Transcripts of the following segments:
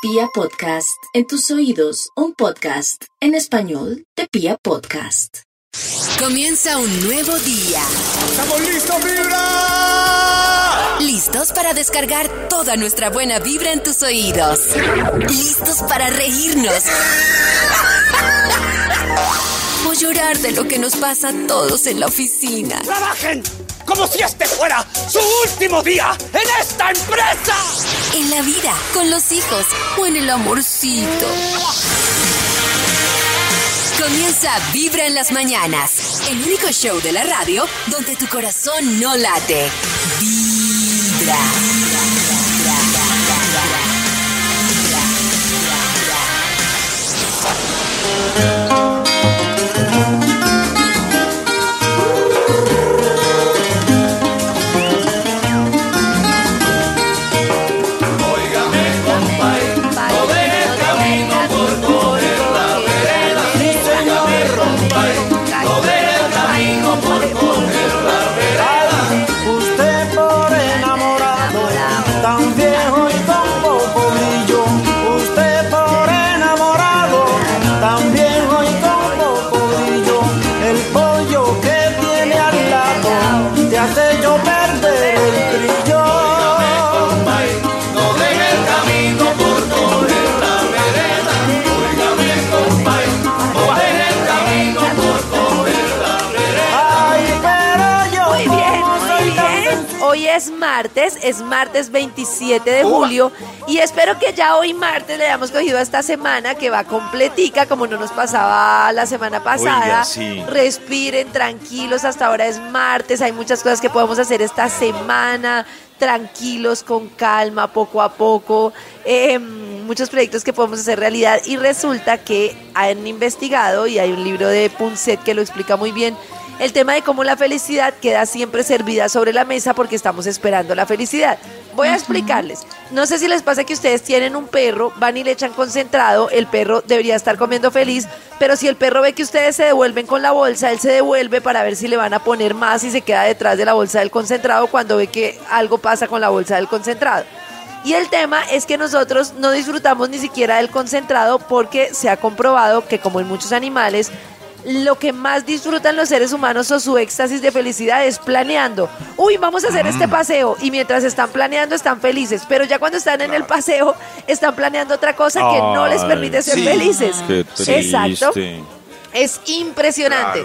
Pia Podcast, en tus oídos, un podcast en español de Pia Podcast. Comienza un nuevo día. ¡Estamos listos, vibra! Listos para descargar toda nuestra buena vibra en tus oídos. Listos para reírnos. O llorar de lo que nos pasa a todos en la oficina. ¡Trabajen! Como si este fuera su último día en esta empresa. En la vida, con los hijos o en el amorcito. Comienza Vibra en las mañanas. El único show de la radio donde tu corazón no late. Vibra. Usted Hoy es martes, es martes 27 de julio y espero que ya hoy martes le hayamos cogido a esta semana que va completica como no nos pasaba la semana pasada. Oiga, sí. Respiren tranquilos, hasta ahora es martes, hay muchas cosas que podemos hacer esta semana, tranquilos, con calma, poco a poco. eh, muchos proyectos que podemos hacer realidad y resulta que han investigado y hay un libro de Punset que lo explica muy bien el tema de cómo la felicidad queda siempre servida sobre la mesa porque estamos esperando la felicidad. Voy a explicarles. No sé si les pasa que ustedes tienen un perro, van y le echan concentrado, el perro debería estar comiendo feliz, pero si el perro ve que ustedes se devuelven con la bolsa, él se devuelve para ver si le van a poner más y se queda detrás de la bolsa del concentrado cuando ve que algo pasa con la bolsa del concentrado. Y el tema es que nosotros no disfrutamos ni siquiera del concentrado porque se ha comprobado que como en muchos animales, lo que más disfrutan los seres humanos o su éxtasis de felicidad es planeando. Uy, vamos a hacer este paseo y mientras están planeando están felices, pero ya cuando están en el paseo están planeando otra cosa que no les permite ser sí. felices. Exacto. Es impresionante.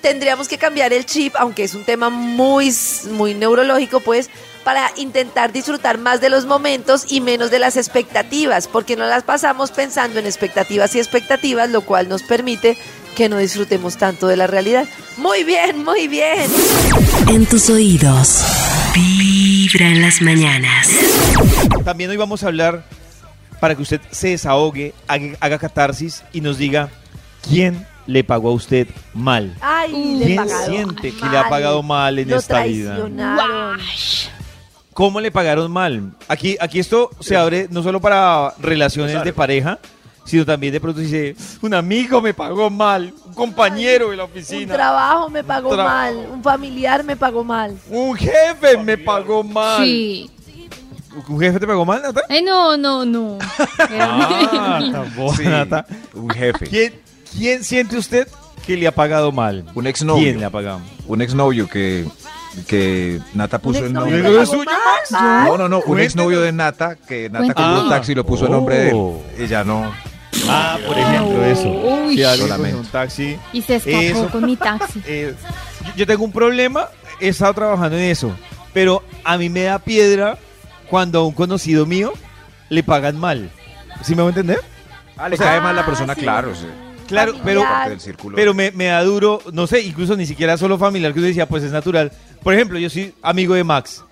Tendríamos que cambiar el chip, aunque es un tema muy, muy neurológico, pues, para intentar disfrutar más de los momentos y menos de las expectativas, porque no las pasamos pensando en expectativas y expectativas, lo cual nos permite que no disfrutemos tanto de la realidad. Muy bien, muy bien. En tus oídos. Vibra en las mañanas. También hoy vamos a hablar para que usted se desahogue, haga, haga catarsis y nos diga quién le pagó a usted mal. Ay, le ¿Quién pagado siente que le ha pagado mal en Lo esta vida? ¿Cómo le pagaron mal? Aquí, aquí esto se abre no solo para relaciones de pareja, sino también de pronto dice, un amigo me pagó mal, un compañero de la Un oficina, trabajo me pagó Tra- mal, un familiar me pagó mal. un jefe me pagó mal. Sí. ¿Un jefe te pagó mal, Nata? Ay, no, no, no. Ah, Sí, Nata. un jefe. ¿Quién, ¿Quién siente usted que le ha pagado mal? Un exnovio. ¿Quién le ha pagado? Un exnovio que, que Nata puso ¿Un el nombre. le ¿No es pagó suyo? Mal. No, no, no, un exnovio de Nata, que Nata Cuéntenos. compró un Ah. taxi y lo puso el nombre de Oh. él. Ella no. Ah, por ejemplo, eso. Uy. Si alguien Solamente. coge un taxi. Y se escapó Eso. con mi taxi. eh, yo- tengo un problema, he estado trabajando en eso, pero a mí me da piedra cuando a un conocido mío le pagan mal. ¿Sí me voy a entender? Ah, le O sea- cae mal la persona, Ah, sí. claro. sí. Claro, pero, pero me, me da duro, no sé, incluso ni siquiera solo familiar, que uno decía, pues es natural. Por ejemplo, yo soy amigo de Max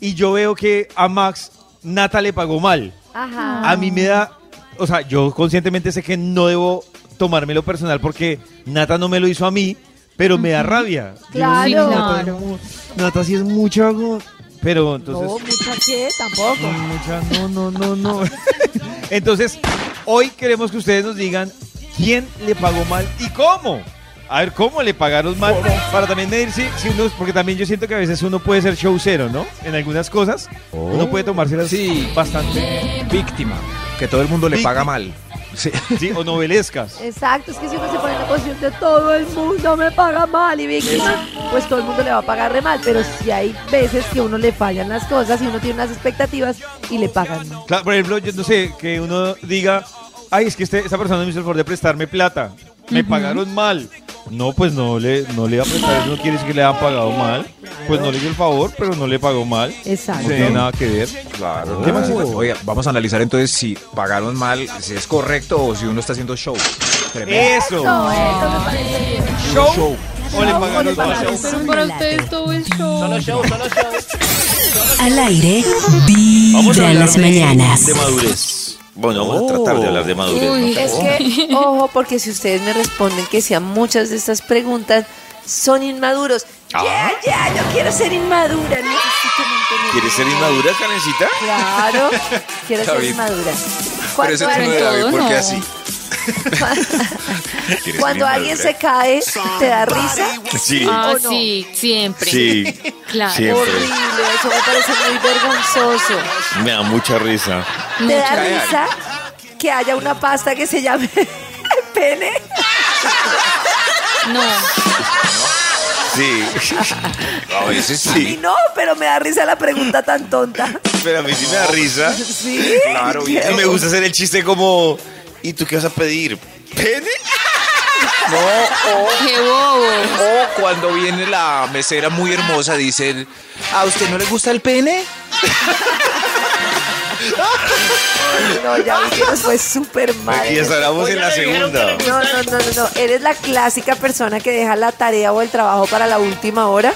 y yo veo que a Max Nata le pagó mal. Ajá. A mí me da, o sea, yo conscientemente sé que no debo tomármelo personal porque Nata no me lo hizo a mí, pero me da rabia. Digo, Claro. "Sí, Nata, Claro. Nata sí es mucho, no". pero entonces... no, mucha que tampoco. no, mucha, no, no, no, no. entonces, hoy queremos que ustedes nos digan quién le pagó mal y cómo. A ver, ¿cómo le pagaron mal? Para también medir si, si uno, porque también yo siento que a veces uno puede ser show cero, ¿no? En algunas cosas, uno puede tomárselas Sí. bastante Víctima. Que todo el mundo le paga mal. Sí. Sí, o novelescas. Exacto, es que si uno se pone en la posición de todo el mundo me paga mal y víctima, pues todo el mundo le va a pagar re mal. Pero si hay veces que a uno le fallan las cosas y uno tiene unas expectativas y le pagan mal. Claro, por ejemplo, yo no sé, que uno diga, ay, es que este, esa persona me hizo el favor de prestarme plata. Me pagaron mal. No, pues no le, no le va a prestar, eso no quiere decir que le han pagado mal. Pues no le hizo el favor, pero no le pagó mal. Exacto. No tiene nada que ver. Claro. ¿Qué más? Oiga, vamos a analizar entonces si pagaron mal, si es correcto o si uno está haciendo show. Tremendo. Eso. No, eso me parece. Show. O le Show, o pagaron le mal. pagaron. Pero para ustedes todo es show. Al aire, Vamos a vibra en las mañanas. de madurez. Bueno, vamos a tratar de hablar de madurez. Uy. ¿no? Es que, ojo, porque si ustedes me responden que sí a muchas de estas preguntas son inmaduros. Ya, ya, yo quiero ser inmadura. ¿Quieres ser inmadura, Karencita? Claro, quiero ser inmadura. Pero David, ¿por qué no. así? ¿Quieres cuando alguien se cae, ¿te da risa? Sí. Ah, sí, siempre. Sí. Claro. Siempre. Horrible, eso me parece muy vergonzoso. Me da mucha risa. ¿Te da Mucha. risa que haya una pasta que se llame pene? No. Sí. A veces A mí sí. no, pero me da risa la pregunta tan tonta. Pero a mí sí me da risa. Sí. Claro, bien. Y me gusta hacer el chiste como, ¿y tú qué vas a pedir? ¿Pene? Qué bobo. O cuando viene la mesera muy hermosa, dicen, ¿a usted no le gusta el pene? No, ya vi que nos fue súper mal. Y estábamos en la segunda. No, no, no, no, no. Eres la clásica persona que deja la tarea o el trabajo para la última hora.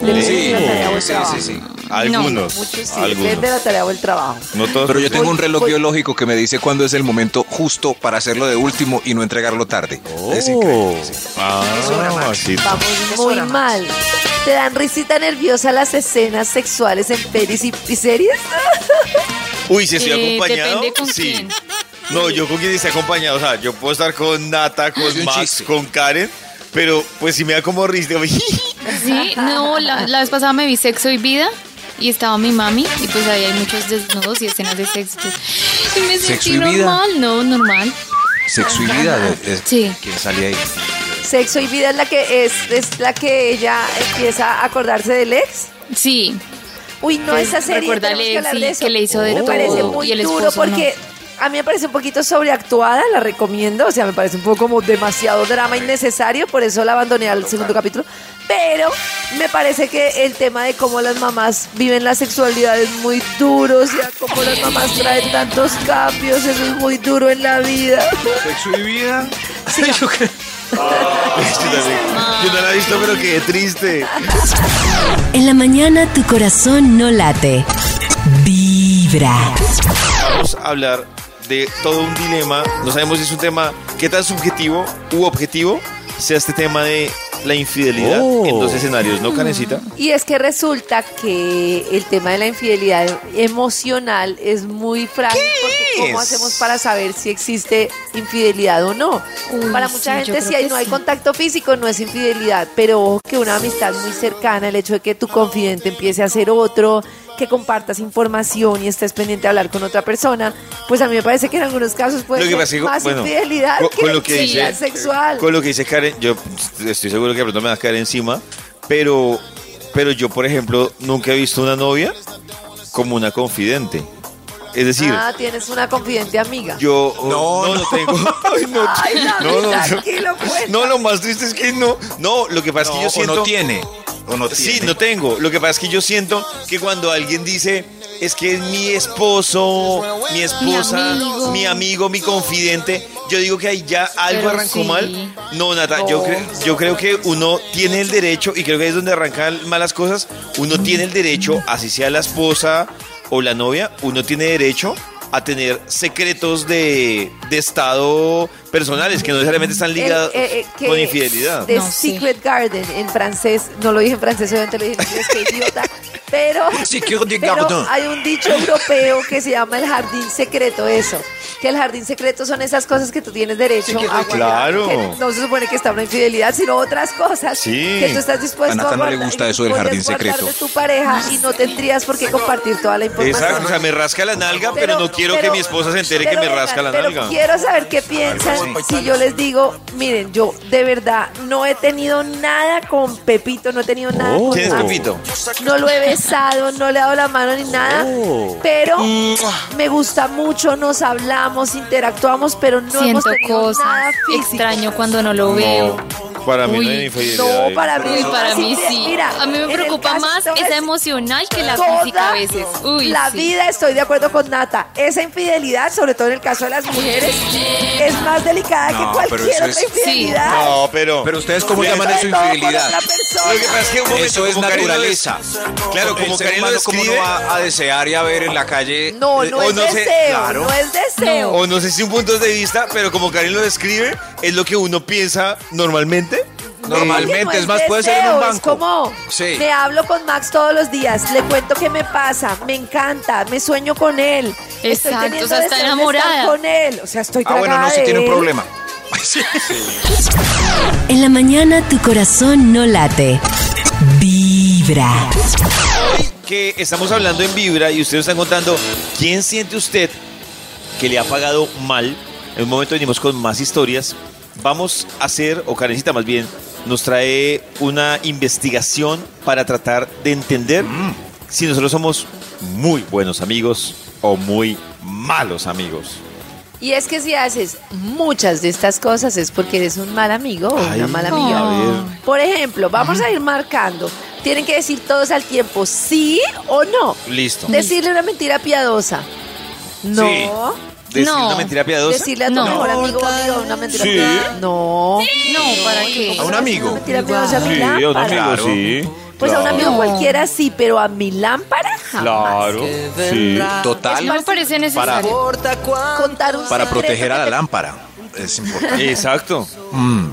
Sí, de la tarea o el sí, trabajo. sí, Algunos. Muchos sí, depende de la tarea o el trabajo. No todos. Pero yo tengo un reloj voy- biológico que me dice cuándo es el momento justo para hacerlo de último y no entregarlo tarde. Es Oh. increíble, sí. Ah, sí. Vamos muy mal. ¿Te dan risita nerviosa las escenas sexuales en pelis y, y series? Uy, si estoy Eh, acompañado. depende con sí. quién. No, yo con quien esté acompañado. O sea, yo puedo estar con Nata, con Max, chiste. con Karen. Pero pues si me da como risa, Sí, no, la, la vez pasada me vi Sexo y Vida y estaba mi mami y pues ahí hay muchos desnudos y escenas de sexo. Y me ¿Sexo sentí y vida? normal, no, normal. Sexo y vida. de- de- Sí. ¿Quién salía ahí? Sexo y vida es la que es, es la que ella empieza a acordarse del ex. Sí, Uy, no, Pues, esa serie que de eso. que le hizo de me todo, parece muy y el duro esposo no. porque a mí me parece un poquito sobreactuada, la recomiendo, o sea, me parece un poco como demasiado drama innecesario, por eso la abandoné al segundo capítulo, pero me parece que el tema de cómo las mamás viven la sexualidad es muy duro, o sea, cómo las mamás traen tantos cambios, eso es muy duro en la vida. Sexo y vida. yo, también- yo no la he visto, pero qué triste. En la mañana tu corazón no late. Vibra. Vamos a hablar de todo un dilema. No sabemos si es un tema qué tan subjetivo u objetivo sea este tema de la infidelidad. En dos escenarios, ¿no, Karencita? Y es que resulta que el tema de la infidelidad emocional es muy frágil porque ¿cómo hacemos para saber si existe infidelidad o no? Uy, para mucha sí, gente si hay- no hay contacto físico no es infidelidad, pero ojo que una amistad muy cercana, el hecho de que tu confidente empiece a ser otro, que compartas información y estés pendiente de hablar con otra persona, pues a mí me parece que en algunos casos puede Lo que ser más bueno, infidelidad con- que con lo que dice- sexual. Con lo que dice Karen, yo estoy seguro que pronto me va a caer encima, pero, pero yo, por ejemplo, nunca he visto una novia como una confidente. Es decir, ah, tienes una confidente amiga. yo No, no, no, tengo. Ay, no, Ay, no, no, pues. No, lo más triste es que no. No, lo que pasa es que yo siento. no tiene. O no Sí, no tengo. Lo que pasa es que yo siento que cuando alguien dice es que es mi esposo, mi esposa, mi amigo, amigo. mi, confidente, yo digo que ahí ya algo Pero arrancó sí. mal. No, Nata, yo, cre- yo creo que uno tiene el derecho, y creo que es donde arrancan malas cosas, uno tiene el derecho, así sea la esposa o la novia, uno tiene derecho a tener secretos de, de estado personales que no necesariamente están ligados eh, eh, con infidelidad. The No, sí. Secret Garden en francés, no lo dije en francés, obviamente lo dije en inglés, que idiota. Pero, pero Garden. hay un dicho europeo que se llama el jardín secreto, eso. Que el jardín secreto son esas cosas que tú tienes derecho a guardar, claro. que no se supone que está una infidelidad, sino otras cosas Sí. que tú estás dispuesto A a no le guardar gusta eso del jardín guardar secreto. de tu pareja y no tendrías por qué compartir toda la información. Exacto, o sea, me rasca la nalga, pero, no quiero que pero- mi esposa se entere que pero me rasca la pero nalga. Quiero saber qué piensan si yo les digo, miren, yo de verdad no he tenido nada con Pepito, no he tenido nada con ¿Quién es. Pepito? No lo he besado, no le he dado la mano ni nada, Oh. pero me gusta mucho, nos hablamos, interactuamos, pero no hemos Siento tenido cosas. nada físico. Extraño cuando no lo veo. Para mí no Uy, hay infidelidad. No, para mí Uy, no. para mí sí. mira, a mí me preocupa más esa emocional que la física a veces. Uy, la sí. vida estoy de acuerdo con Nata. Esa infidelidad, sobre todo en el caso de las mujeres, es más delicada No, que cualquier otra es- infidelidad. No, pero. Pero ustedes cómo llaman eso- infidelidad. otra persona. Lo que pasa es que un momento, Eso es naturaleza. Claro, como El ser Karen lo humano, ¿cómo no va a desear y a ver en la calle? No, Eh, no es no deseo, claro. no es deseo. O no sé si un punto de vista, pero como Karen lo describe, es lo que uno piensa normalmente. Normalmente, no es más, puede ser en un banco. Es como, Sí. me hablo con Max todos los días, le cuento qué me pasa, me encanta, me sueño con él. estoy Exacto, teniendo o sea, está deseos de estar enamorada. con él. O sea, estoy Ah, bueno, no, si tiene un problema. En la mañana tu corazón no late. Vibra. Hoy que estamos hablando en Vibra y ustedes están contando, ¿quién siente usted que le ha pagado mal? En un momento venimos con más historias. Vamos a hacer, o Karencita más bien, nos trae una investigación para tratar de entender si nosotros somos muy buenos amigos o muy malos amigos. Y es que si haces muchas de estas cosas es porque eres un mal amigo o Ay, una mala amiga. Por ejemplo, vamos a ir marcando. Tienen que decir todos al tiempo sí o no. Listo. Decirle una mentira piadosa. No. Decir No. una mentira piadosa. Decirle a tu No. mejor amigo o amiga una mentira Sí. piadosa. No. No, ¿para qué? A un amigo. Una mentira piadosa a mi Sí, a un lámpara. amigo, Claro. sí. Pues a un amigo No. cualquiera sí, pero a mi lámpara jamás. Claro. Sí. Total, No me parece necesario. Contar un para proteger a la lámpara. Es importante. Exacto.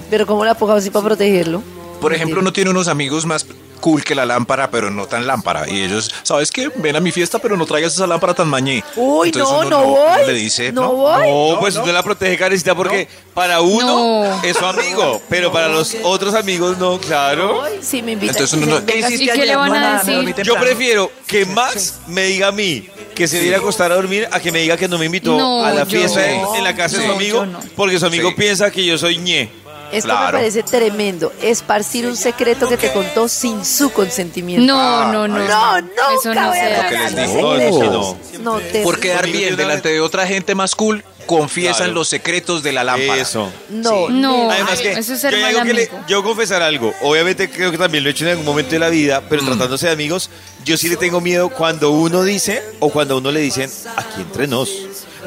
Pero ¿cómo la pongo así para protegerlo? Por ejemplo, uno tiene unos amigos más cool que la lámpara, pero no tan lámpara. Y ellos, ¿sabes qué? Ven a mi fiesta, pero no traigas esa lámpara tan mañé. Uy, Entonces no, uno no uno voy. le dice, no, no, voy. No, pues usted la protege, Karencita, porque para uno No. es su amigo, pero para los otros amigos no, claro. Me invitan. Entonces uno no- ¿qué hiciste ¿Y qué le van a decir? Yo prefiero que Max me diga a mí que se viera a acostar a dormir a que me diga que no me invitó No, a la fiesta no. en, en la casa de su No, amigo, no. porque su amigo Sí. piensa que yo soy ñe. Esto Claro. me parece tremendo. Esparcir un secreto que te contó sin su consentimiento. No, no, no. No, no, Eso no se Lo que regalar les mis digo. secretos. No, No, te Por quedar bien delante de otra gente más cool, confiesan Claro. los secretos de la lámpara. Eso. No, No. Además que Eso es ser yo, que le- yo confesar algo, obviamente creo que también lo he hecho en algún momento de la vida, pero tratándose de amigos, yo sí le tengo miedo cuando uno dice o cuando a uno le dicen aquí entre nos.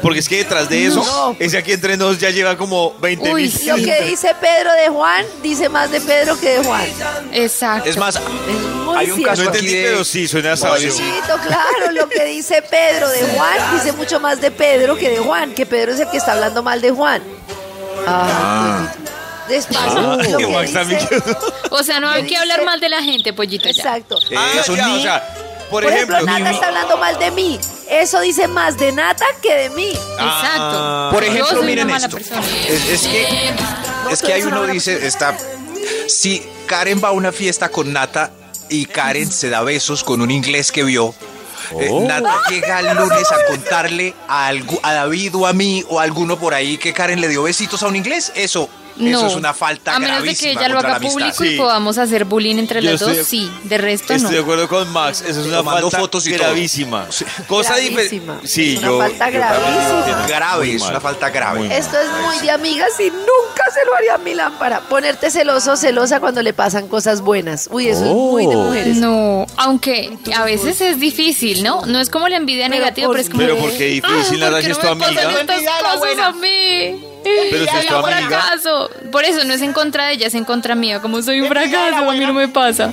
Porque es que detrás de eso, No. ese aquí entre nos ya lleva como 20 Uy, mil. Lo que dice Pedro de Juan dice más de Pedro que de Juan. Exacto. Es más, Es muy Hay un caso No aquí entendí, de- pero sí, suena sabio. Claro, lo que dice Pedro de Juan dice mucho más de Pedro que de Juan, que Pedro es el que está hablando mal de Juan. Ah, pollito. Despacio, Ah, lo que dice- O sea, no hay ¿Qué que hablar mal de la gente, pollito. ya. Exacto. Ah, Eso ya, ni- o sea, por, Por ejemplo, ejemplo, Nata está hablando mal de mí. Eso dice más de Nata que de mí. Exacto. Ah. Por Yo ejemplo, miren esto. Es, es que, es que hay uno dice, está, si Karen va a una fiesta con Nata y Karen se da besos con un inglés que vio, eh, Nata llega el lunes a contarle a David o a mí o a alguno por ahí que Karen le dio besitos a un inglés. Eso, No. eso es una falta A menos de que gravísima ella lo haga la público y podamos hacer bullying entre Yo las estoy dos, de- sí. De resto, Estoy de no. acuerdo con Max, esa es una falta fotos y todo. gravísima. Cosa Gravísima. diferente. Sí, Es una yo. falta yo gravísima. Grave, es una falta grave. Muy mal. Esto es muy de amigas y nunca se lo haría a mi lámpara. Ponerte celoso o celosa cuando le pasan cosas buenas. Uy, eso es muy de mujeres. No, aunque a veces es difícil, ¿no? No es como la envidia Pero negativa, ¿por pero es como. Pero porque difícil, "Ah, Nata, ¿por si qué es tu amiga? cosas a mí? Pero si es tu un amiga. fracaso. Por eso no es en contra de ella, es en contra mía. Como soy un fracaso, a mí no me pasa.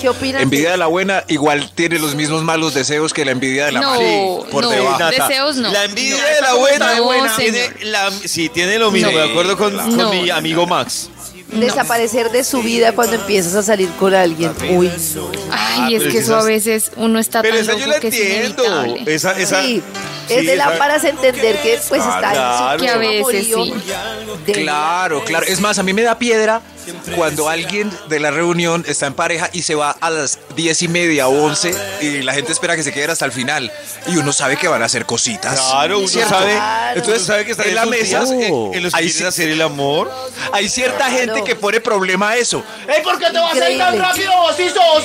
¿Qué opinan? Envidia de la buena igual tiene los mismos malos deseos que la envidia de la No, mala. Sí, por no. debajo. Deseos no. La envidia No. de la buena, No, tiene señor. la, sí, tiene lo mismo, No. de acuerdo con, con No, mi amigo Max. Desaparecer de su vida cuando empiezas a salir con alguien. Uy. Ay, es pero que eso a veces uno está Pero tan esa yo loco la que es entiendo. inevitable. Esa, esa, Sí, es de esa- lámparas entender que pues está en Claro. su Que a veces sí. de- Claro, claro. Es más, a mí me da piedra cuando alguien de la reunión está en pareja y se va a las diez y media o once y la gente espera que se quede hasta el final y uno sabe que van a hacer cositas. Claro, uno ¿Cierto? sabe, Claro. entonces sabe que están en la mesa, días en, en los que sí. hacer el amor. Hay cierta Claro. gente que pone problema a eso. ¡Ey, por qué te vas a ir tan rápido, vos sí sos!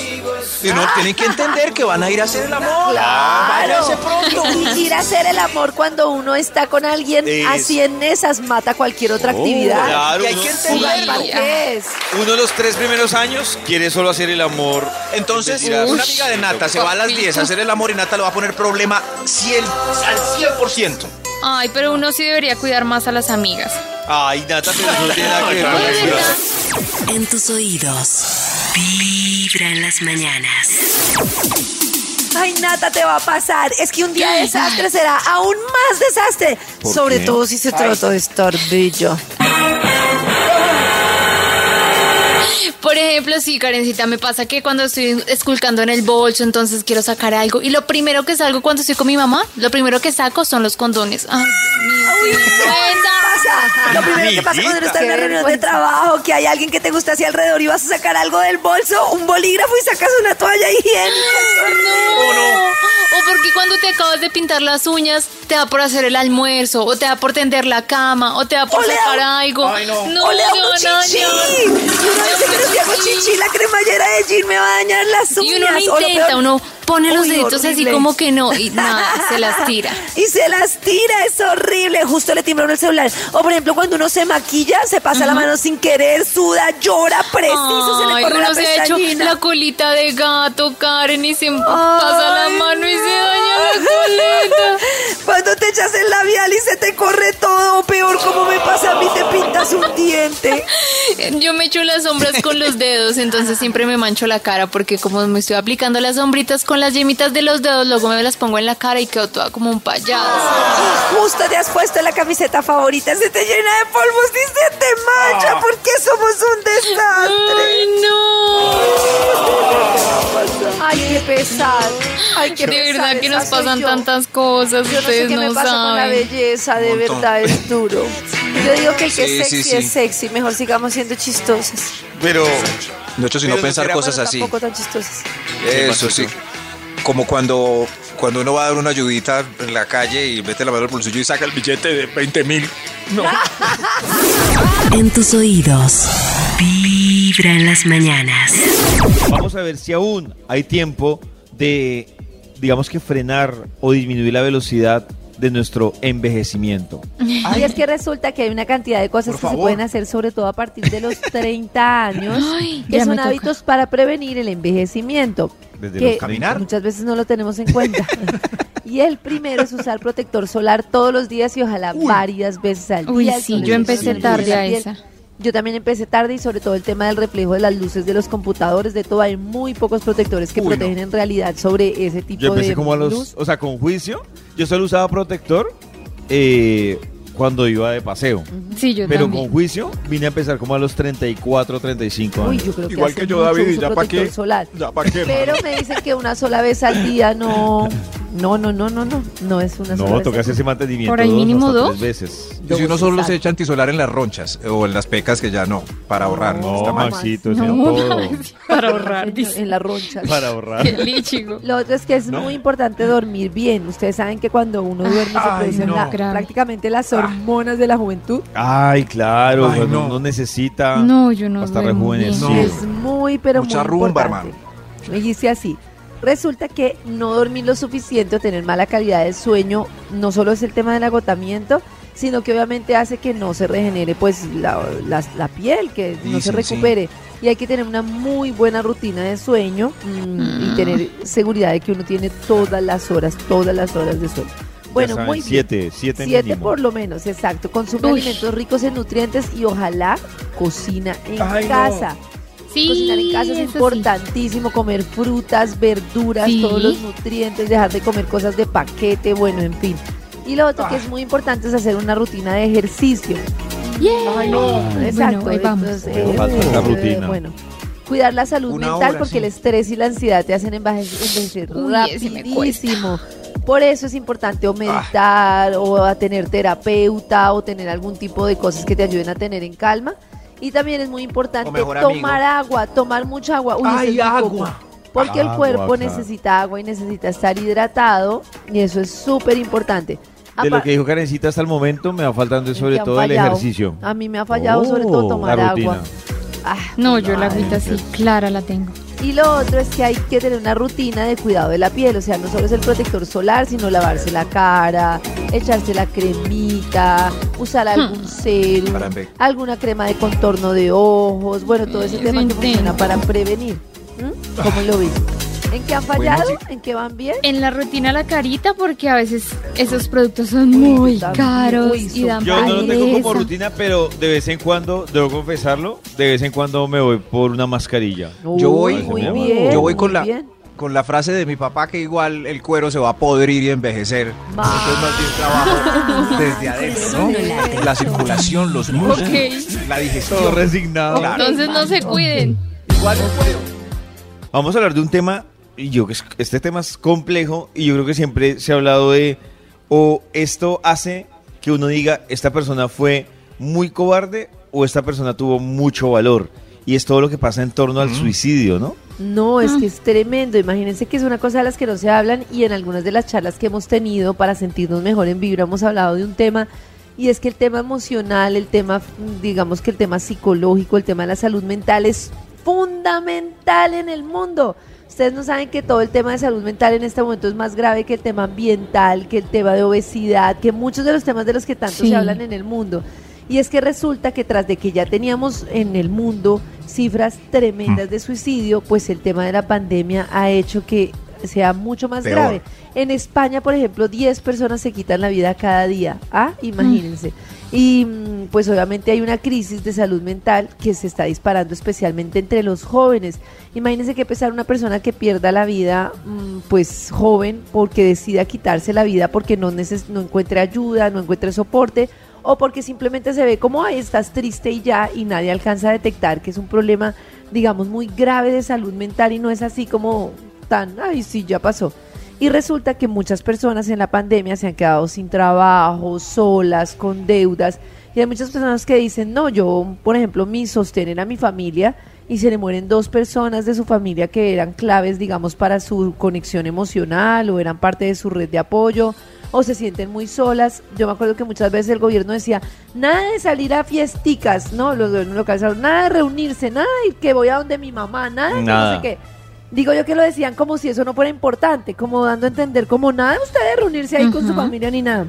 Y no tienen que entender que van a ir a hacer el amor. Claro. Váyanse pronto. Y ir a hacer el amor cuando uno está con alguien Es- así en esas mata cualquier otra actividad. Claro, Y hay uno- que Jugar entenderlo. parqués. Uno de los tres primeros años quiere solo hacer el amor. Entonces, una amiga de Nata se va a las 10 a hacer el amor y Nata le va a poner problema 100, al 100%. Ay, pero uno sí debería cuidar más a las amigas. Ay, Nata, pero no tiene nada que ver con. En tus oídos. Vibra en las mañanas. Ay, Nata, te va a pasar. Es que un día de desastre será aún más desastre. Sobre todo si se trata de estar bello. Por ejemplo, sí, Karencita, me pasa que cuando estoy esculcando en el bolso, entonces quiero sacar algo. Y lo primero que salgo cuando estoy con mi mamá, lo primero que saco son los condones. Ay, Dios mío, qué pasa? Lo primero que pasa cuando uno está en una reunión de trabajo, que hay alguien que te gusta así alrededor y vas a sacar algo del bolso, un bolígrafo y sacas una toalla higiénica. No. O porque cuando te acabas de pintar las uñas, te da por hacer el almuerzo, o te da por tender la cama, o te da por O le da sacar algo. Ay, no. No, o le da un hago chichi, la cremallera de jean me va a dañar las uñas. Y uno lo O lo intenta, uno pone los Uy, deditos así como que no, y nada, se las tira. Y se las tira, es horrible. Justo le timbra uno el celular. O por ejemplo, cuando uno se maquilla, se pasa la mano sin querer, suda, llora, preciso, se le corre uno la se ha hecho pestañina. la colita de gato, Karen, y se pasa la mano y se daña no. la coleta. Cuando te echas el labial y se te corre todo, o peor, como me pasa a mí, te pintas un diente. Yo me echo las sombras con los dedos, entonces siempre me mancho la cara porque como me estoy aplicando las sombritas con las yemitas de los dedos, luego me las pongo en la cara y quedo toda como un payaso. Justo te has puesto la camiseta favorita, se te llena de polvos y se te mancha porque somos un desastre. Ay, no. Ay, qué pesar. Ay, qué De pesar, verdad que nos pasan yo. tantas cosas, Yo no sé qué no me pasa con la belleza, de verdad es duro. Yo digo que el que Sí, es sexy sí. es sexy, mejor sigamos siendo chistosas. Pero De hecho, si no pensar cosas así. Tampoco tan chistosas. Eso sí. Como cuando, cuando uno va a dar una ayudita en la calle y mete la mano al bolsillo y saca el billete de 20 mil. No. En tus oídos. Vibra en las mañanas. Vamos a ver si aún hay tiempo de, digamos que frenar o disminuir la velocidad de nuestro envejecimiento. Y es que resulta que hay una cantidad de cosas Por que se pueden hacer, sobre todo a partir de los 30 años, Ay, que son toca. hábitos para prevenir el envejecimiento. Desde que los caminar. muchas veces no lo tenemos en cuenta. y el primero es usar protector solar todos los días y ojalá varias veces al Uy, día. El sí, yo empecé tarde a esa. Yo también empecé tarde y sobre todo el tema del reflejo de las luces de los computadores, de todo. Hay muy pocos protectores que Uy, no. protegen en realidad sobre ese tipo Yo empecé de como a los, luz. o sea, con juicio. Yo solo usaba protector eh, cuando iba de paseo. Sí, yo Pero también. con juicio vine a empezar como a los 34, 35 años. Uy, yo creo que Igual que yo, David, ¿ya pa' protector qué? solar. Ya, ¿para qué? Pero me dicen que una sola vez al día no. No, no, no, no, no. No es una sola no, vez. toca al hacer ese mantenimiento Por ahí dos, mínimo hasta dos. tres veces. Y si uno solo se echa antisolar en las ronchas o en las pecas que ya no, para ahorrar. No, Está mal. Maxito, eso No, es todo. para ahorrar, En, dice. en las ronchas. Para ahorrar. Qué lichigo. Lo otro es que es muy importante dormir bien. Ustedes saben que cuando uno duerme se Ay, producen no. la- Grave. prácticamente las hormonas de la juventud. Ay, claro, Ay, no. uno necesita No, yo no hasta duermo bien. Es muy, pero Mucha muy rumba, importante. Me dice así. Resulta que no dormir lo suficiente o tener mala calidad de sueño no solo es el tema del agotamiento, sino que obviamente hace que no se regenere pues la, la- la piel, que no se sí. recupere. Y hay que tener una muy buena rutina de sueño mm, y Mm. tener seguridad de que uno tiene todas las horas, todas las horas de sueño. Bueno, muy bien. siete, siete, Siete mínimo. por lo menos, exacto. Consume Uy. alimentos ricos en nutrientes y ojalá cocina en Ay, no. Sí, Cocinar en casa es eso sí. importantísimo, comer frutas, verduras, Sí. todos los nutrientes, dejar de comer cosas de paquete, bueno, en fin. Y lo otro que es muy importante es hacer una rutina de ejercicio. Ay, no. Exacto. Bueno, ahí vamos. entonces, falta esta rutina. bueno, cuidar la salud Una mental hora, porque sí. el estrés y la ansiedad te hacen enveje- envejecer Uy, rapidísimo. Por eso es importante o meditar o a tener terapeuta o tener algún tipo de cosas que te ayuden a tener en calma. Y también es muy importante tomar agua, tomar mucha agua. Uy, Ay, agua. Porque el cuerpo claro. necesita agua y necesita estar hidratado y eso es súper importante. De lo que dijo Karencita hasta el momento me va faltando ¿en sobre todo el ejercicio. A mí me ha fallado sobre todo Oh, tomar agua. Ah, No, yo la agüita sí, clara la tengo. Y lo otro es que hay que tener una rutina de cuidado de la piel, o sea, no solo es el protector solar, sino lavarse la cara, echarse la cremita, usar algún serum, alguna crema de contorno de ojos, bueno, todo ese Es tema que funciona para prevenir. ¿Mm? ¿Cómo lo ves? ¿En qué han fallado? ¿En qué van bien? En la rutina la carita porque a veces esos productos son muy caros y dan Yo no lo tengo como rutina, pero de vez en cuando, debo confesarlo, de vez en cuando me voy por una mascarilla. Yo voy- Uy, muy yo bien, Yo voy con muy la, bien. con la frase de mi papá que igual el cuero se va a podrir y envejecer. Entonces más bien trabajo desde adentro, ¿no? La circulación, los músculos, la digestión. Todo resignado. Claro. Entonces no se cuiden. Igual no puedo. Vamos a hablar de un tema, y yo este tema es complejo, y yo creo que siempre se ha hablado de, o esto hace que uno diga, esta persona fue muy cobarde, o esta persona tuvo mucho valor. Y es todo lo que pasa en torno al suicidio, ¿no? No, es que es tremendo. Imagínense que es una cosa de las que no se hablan y en algunas de las charlas que hemos tenido para sentirnos mejor en Vibra hemos hablado de un tema y es que el tema emocional, el tema, digamos que el tema psicológico, el tema de la salud mental es fundamental en el mundo. Ustedes no saben que todo el tema de salud mental en este momento es más grave que el tema ambiental, que el tema de obesidad, que muchos de los temas de los que tanto Sí. se hablan en el mundo. Y es que resulta que tras de que ya teníamos en el mundo cifras tremendas de suicidio, pues el tema de la pandemia ha hecho que sea mucho más Peor. grave. En España, por ejemplo, 10 personas se quitan la vida cada día. Ah, imagínense. Y mm, pues obviamente hay una crisis de salud mental que se está disparando especialmente entre los jóvenes. Imagínense que pesar una persona que pierda la vida, mm, pues joven, porque decida quitarse la vida porque no, neces no encuentre ayuda, no encuentre soporte, o porque simplemente se ve como, ay, estás triste y ya, y nadie alcanza a detectar que es un problema, digamos, muy grave de salud mental y no es así como tan, ay, sí, ya pasó. Y resulta que muchas personas en la pandemia se han quedado sin trabajo, solas, con deudas. Y hay muchas personas que dicen, no, yo, por ejemplo, mi sostén era mi familia y se le mueren dos personas de su familia que eran claves, digamos, para su conexión emocional o eran parte de su red de apoyo o se sienten muy solas. Yo me acuerdo que muchas veces el gobierno decía, nada de salir a fiesticas, ¿no? Los gobiernos locales, nada de reunirse, nada de que voy a donde mi mamá, nada, de que no sé qué. Digo yo que lo decían como si eso no fuera importante, como dando a entender como nada de ustedes reunirse ahí con su familia ni nada.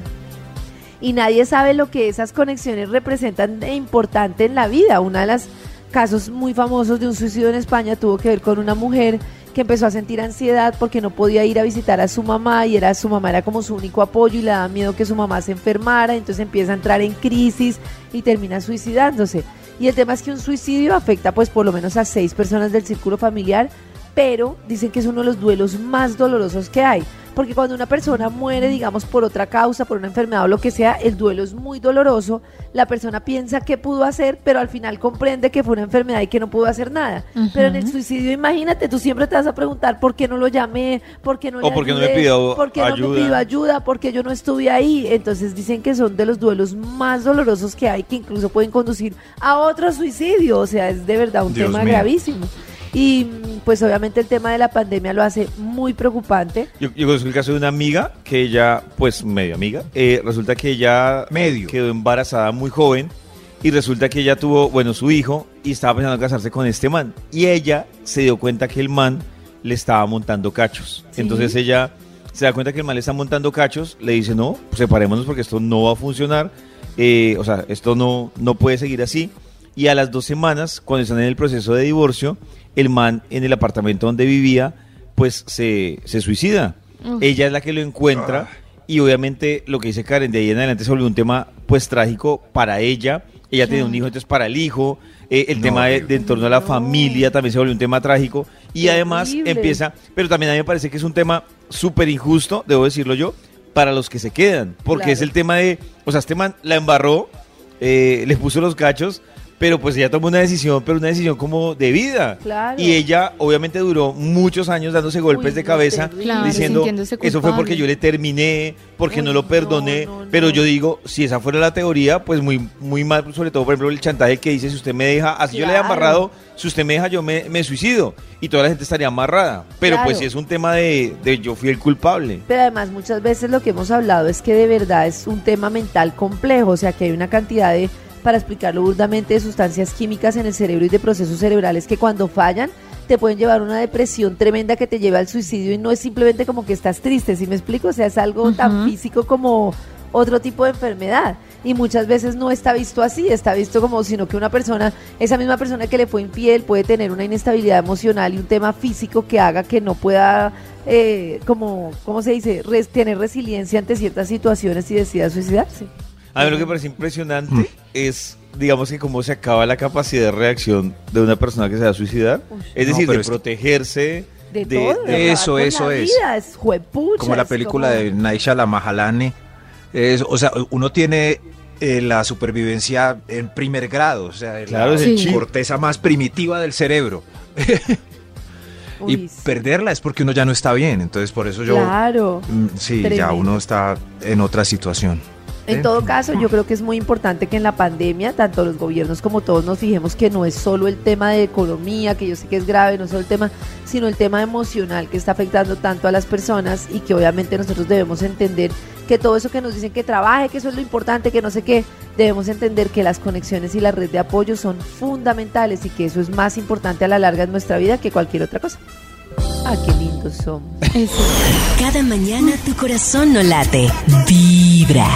Y nadie sabe lo que esas conexiones representan de importante en la vida. Una de las casos muy famosos de un suicidio en España tuvo que ver con una mujer que empezó a sentir ansiedad porque no podía ir a visitar a su mamá y era su mamá era como su único apoyo y le daba miedo que su mamá se enfermara, entonces empieza a entrar en crisis y termina suicidándose. Y el tema es que un suicidio afecta pues por lo menos a seis personas del círculo familiar, pero dicen que es uno de los duelos más dolorosos que hay. Porque cuando una persona muere, digamos, por otra causa, por una enfermedad o lo que sea, el duelo es muy doloroso. La persona piensa que pudo hacer, pero al final comprende que fue una enfermedad y que no pudo hacer nada. Pero en el suicidio, imagínate, tú siempre te vas a preguntar por qué no lo llamé, por qué no O le por qué no me pidió por qué no me ayuda. pidió ayuda, por qué yo no estuve ahí. Entonces dicen que son de los duelos más dolorosos que hay, que incluso pueden conducir a otro suicidio. O sea, es de verdad un Dios tema mío. gravísimo. Y mm, pues obviamente el tema de la pandemia lo hace muy preocupante. Yo, yo conozco el caso de una amiga que ella, pues medio amiga, eh, resulta que ella Medio. quedó embarazada muy joven y resulta que ella tuvo, bueno, su hijo y estaba pensando en casarse con este man. Y ella se dio cuenta que el man le estaba montando cachos. Sí. Entonces ella se da cuenta que el man le está montando cachos, le dice, no, pues separémonos porque esto no va a funcionar, eh, o sea, esto no, no puede seguir así. Y a las dos semanas, cuando están en el proceso de divorcio, el man en el apartamento donde vivía, pues se, se suicida. Ella es la que lo encuentra y obviamente lo que dice Karen, de ahí en adelante se volvió un tema pues trágico para ella. Ella tenía un hijo, entonces para el hijo, eh, el No, tema de, de en torno a la familia también se volvió un tema trágico. Y además empieza, pero también a mí me parece que es un tema súper injusto, debo decirlo yo, para los que se quedan. Porque Claro. es el tema de, o sea, este man la embarró, eh, le puso los cachos, pero pues ella tomó una decisión, pero una decisión como de vida. Claro. Y ella obviamente duró muchos años dándose golpes Uy, de cabeza. Claro, diciendo, eso fue porque culpable". yo le terminé, porque no lo perdoné, no, no. pero yo digo, si esa fuera la teoría, pues muy, muy mal, sobre todo por ejemplo el chantaje que dice, si usted me deja, así yo le he amarrado, si usted me deja yo me, me suicido y toda la gente estaría amarrada. Pero Claro. pues si es un tema de, de yo fui el culpable. Pero además muchas veces lo que hemos hablado es que de verdad es un tema mental complejo, o sea que hay una cantidad de, para explicarlo burdamente, de sustancias químicas en el cerebro y de procesos cerebrales que cuando fallan te pueden llevar a una depresión tremenda que te lleva al suicidio y no es simplemente como que estás triste, ¿sí me explico? O sea, es algo tan físico como otro tipo de enfermedad. Y muchas veces no está visto así, está visto como sino que una persona, esa misma persona que le fue infiel puede tener una inestabilidad emocional y un tema físico que haga que no pueda, eh, como, ¿cómo se dice?, Res- tener resiliencia ante ciertas situaciones y decida suicidarse. A mí lo que me parece impresionante es, digamos que cómo se acaba la capacidad de reacción de una persona que se va a suicidar. Uy. Es decir, de protegerse. de- todo, de- de Eso, eso la es. vida, es juepucha, como la es película como- de Naisha la Mahalani. Es, o sea, uno tiene eh, la supervivencia en primer grado, o sea, Claro, la Sí. corteza más primitiva del cerebro. Uy, y sí. perderla es porque uno ya no está bien, entonces por eso yo... Claro. mm, Sí, ya uno está en otra situación. En todo caso, yo creo que es muy importante que en la pandemia, tanto los gobiernos como todos nos fijemos que no es solo el tema de economía, que yo sé que es grave, no solo el tema, sino el tema emocional que está afectando tanto a las personas y que obviamente nosotros debemos entender que todo eso que nos dicen que trabaje, que eso es lo importante, que no sé qué, debemos entender que las conexiones y la red de apoyo son fundamentales y que eso es más importante a la larga en nuestra vida que cualquier otra cosa. Ah, qué lindos somos. Cada mañana tu corazón no late. Vibra.